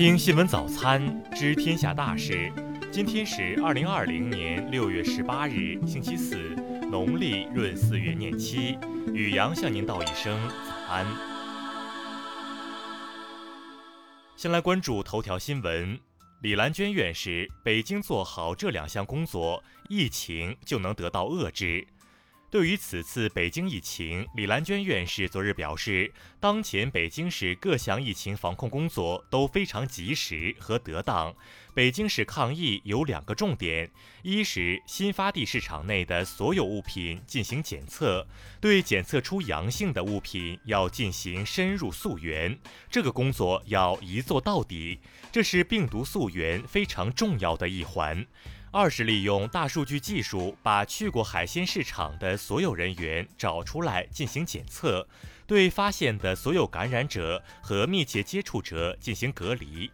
听新闻早餐，知天下大事。今天是二零二零年六月十八日，星期四，农历闰四月廿七。雨阳向您道一声早安。先来关注头条新闻：李兰娟院士，北京做好这两项工作，疫情就能得到遏制。对于此次北京疫情，李兰娟院士昨日表示，当前北京市各项疫情防控工作都非常及时和得当。北京市抗疫有两个重点：一是新发地市场内的所有物品进行检测，对检测出阳性的物品要进行深入溯源，这个工作要一做到底，这是病毒溯源非常重要的一环。二是利用大数据技术，把去过海鲜市场的所有人员找出来进行检测，对发现的所有感染者和密切接触者进行隔离。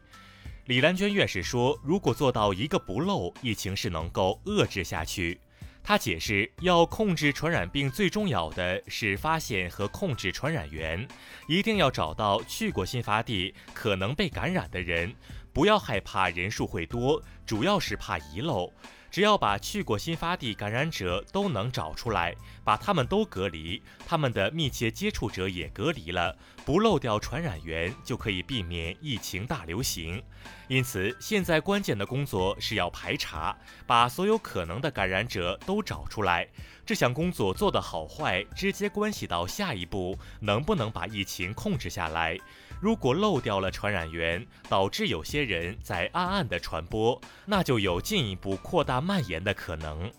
李兰娟院士说：“如果做到一个不漏，疫情是能够遏制下去。”他解释，要控制传染病，最重要的是发现和控制传染源，一定要找到去过新发地可能被感染的人。不要害怕人数会多，主要是怕遗漏。只要把去过新发地感染者都能找出来，把他们都隔离，他们的密切接触者也隔离了，不漏掉传染源，就可以避免疫情大流行。因此，现在关键的工作是要排查，把所有可能的感染者都找出来。这项工作做得好坏，直接关系到下一步能不能把疫情控制下来。如果漏掉了传染源，导致有些人在暗暗的传播，那就有进一步扩大蔓延的可能。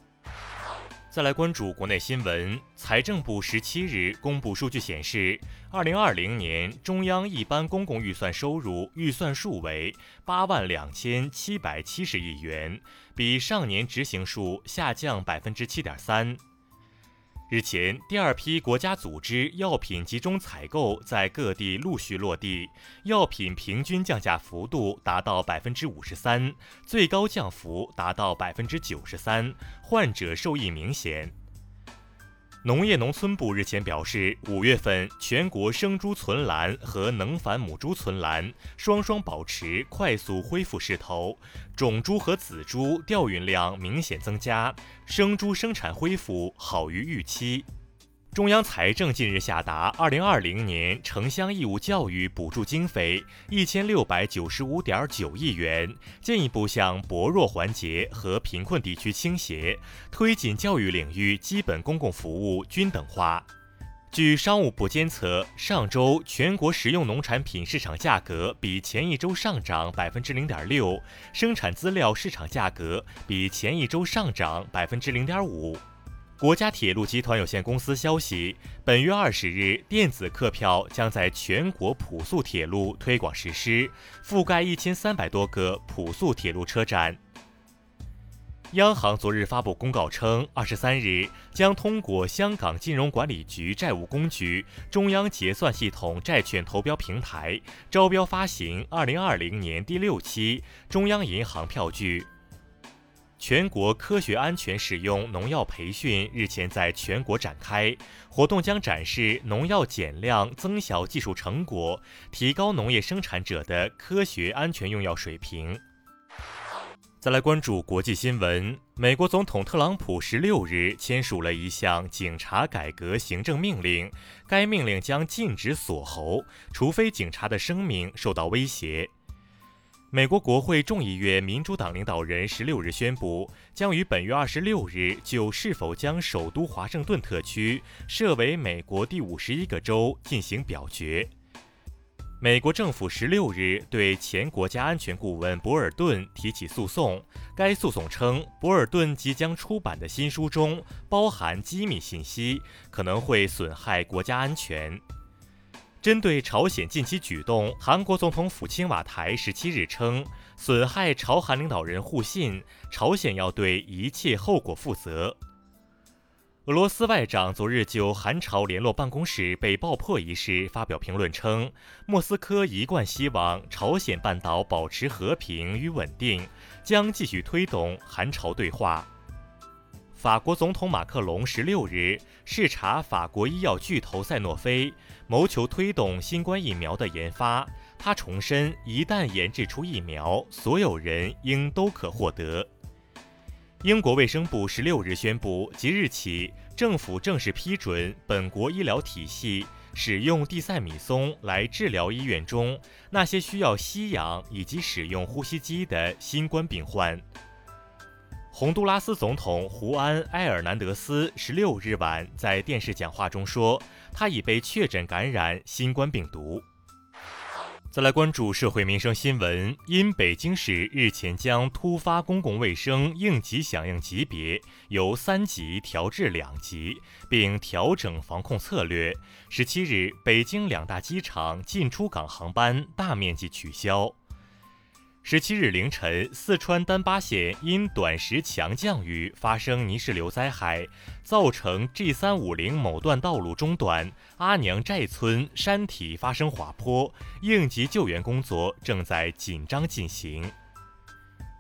再来关注国内新闻，财政部十七日公布数据显示，二零二零年中央一般公共预算收入预算数为八万两千七百七十亿元，比上年执行数下降百分之七点三。日前，第二批国家组织药品集中采购在各地陆续落地，药品平均降价幅度达到百分之五十三，最高降幅达到百分之九十三，患者受益明显。农业农村部日前表示，五月份全国生猪存栏和能繁母猪存栏双双保持快速恢复势头，种猪和仔猪调运量明显增加，生猪生产恢复好于预期。中央财政近日下达二零二零年城乡义务教育补助经费一千六百九十五点九亿元，进一步向薄弱环节和贫困地区倾斜，推进教育领域基本公共服务均等化。据商务部监测，上周全国食用农产品市场价格比前一周上涨百分之零点六，生产资料市场价格比前一周上涨百分之零点五。国家铁路集团有限公司消息，本月二十日，电子客票将在全国普速铁路推广实施，覆盖一千三百多个普速铁路车站。央行昨日发布公告称，二十三日将通过香港金融管理局债务工具中央结算系统债券投标平台招标发行二零二零年第六期中央银行票据。全国科学安全使用农药培训日前在全国展开，活动将展示农药减量增效技术成果，提高农业生产者的科学安全用药水平。再来关注国际新闻，美国总统特朗普十六日签署了一项警察改革行政命令，该命令将禁止锁喉，除非警察的生命受到威胁。美国国会众议院民主党领导人十六日宣布，将于本月二十六日就是否将首都华盛顿特区设为美国第五十一个州进行表决。美国政府十六日对前国家安全顾问博尔顿提起诉讼，该诉讼称，博尔顿即将出版的新书中包含机密信息，可能会损害国家安全。针对朝鲜近期举动，韩国总统府青瓦台十七日称，损害朝韩领导人互信，朝鲜要对一切后果负责。俄罗斯外长昨日就韩朝联络办公室被爆破一事发表评论称，莫斯科一贯希望朝鲜半岛保持和平与稳定，将继续推动韩朝对话。法国总统马克龙十六日视察法国医药巨头赛诺菲，谋求推动新冠疫苗的研发。他重申，一旦研制出疫苗，所有人应都可获得。英国卫生部十六日宣布，即日起，政府正式批准本国医疗体系使用地塞米松来治疗医院中那些需要吸氧以及使用呼吸机的新冠病患。洪都拉斯总统胡安·埃尔南德斯十六日晚在电视讲话中说，他已被确诊感染新冠病毒。再来关注社会民生新闻，因北京市日前将突发公共卫生应急响应级别由三级调至两级，并调整防控策略，十七日北京两大机场进出港航班大面积取消。十七日凌晨，四川丹巴县因短时强降雨发生泥石流灾害，造成 G 三五零某段道路中段阿娘寨村山体发生滑坡，应急救援工作正在紧张进行。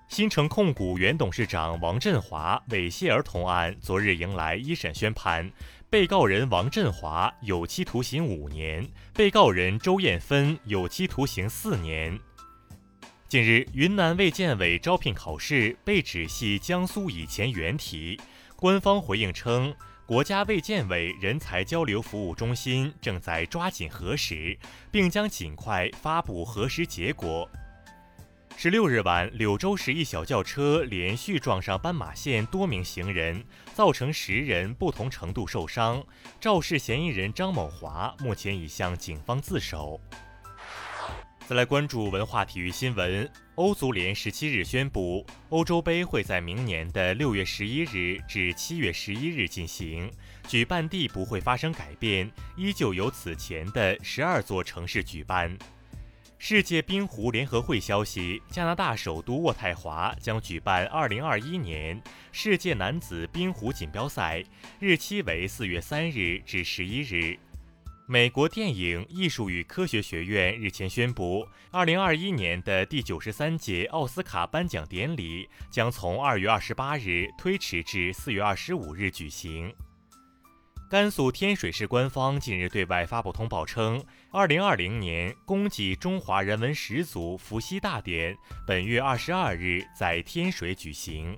新城控股原董事长王振华猥亵儿童案昨日迎来一审宣判，被告人王振华有期徒刑五年，被告人周艳芬有期徒刑四年。近日，云南卫健委招聘考试被指系江苏以前原题。官方回应称，国家卫健委人才交流服务中心正在抓紧核实，并将尽快发布核实结果。十六日晚，柳州市一小轿车连续撞上斑马线多名行人，造成十人不同程度受伤。肇事嫌疑人张某华目前已向警方自首。再来关注文化体育新闻。欧足联十七日宣布，欧洲杯会在明年的六月十一日至七月十一日进行，举办地不会发生改变，依旧由此前的十二座城市举办。世界冰壶联合会消息，加拿大首都渥太华将举办二零二一年世界男子冰壶锦标赛，日期为四月三日至十一日。美国电影艺术与科学学院日前宣布，二零二一年的第九十三届奥斯卡颁奖典礼将从二月二十八日推迟至四月二十五日举行。甘肃天水市官方近日对外发布通报称，二零二零年公祭中华人文始祖伏羲大典本月二十二日在天水举行。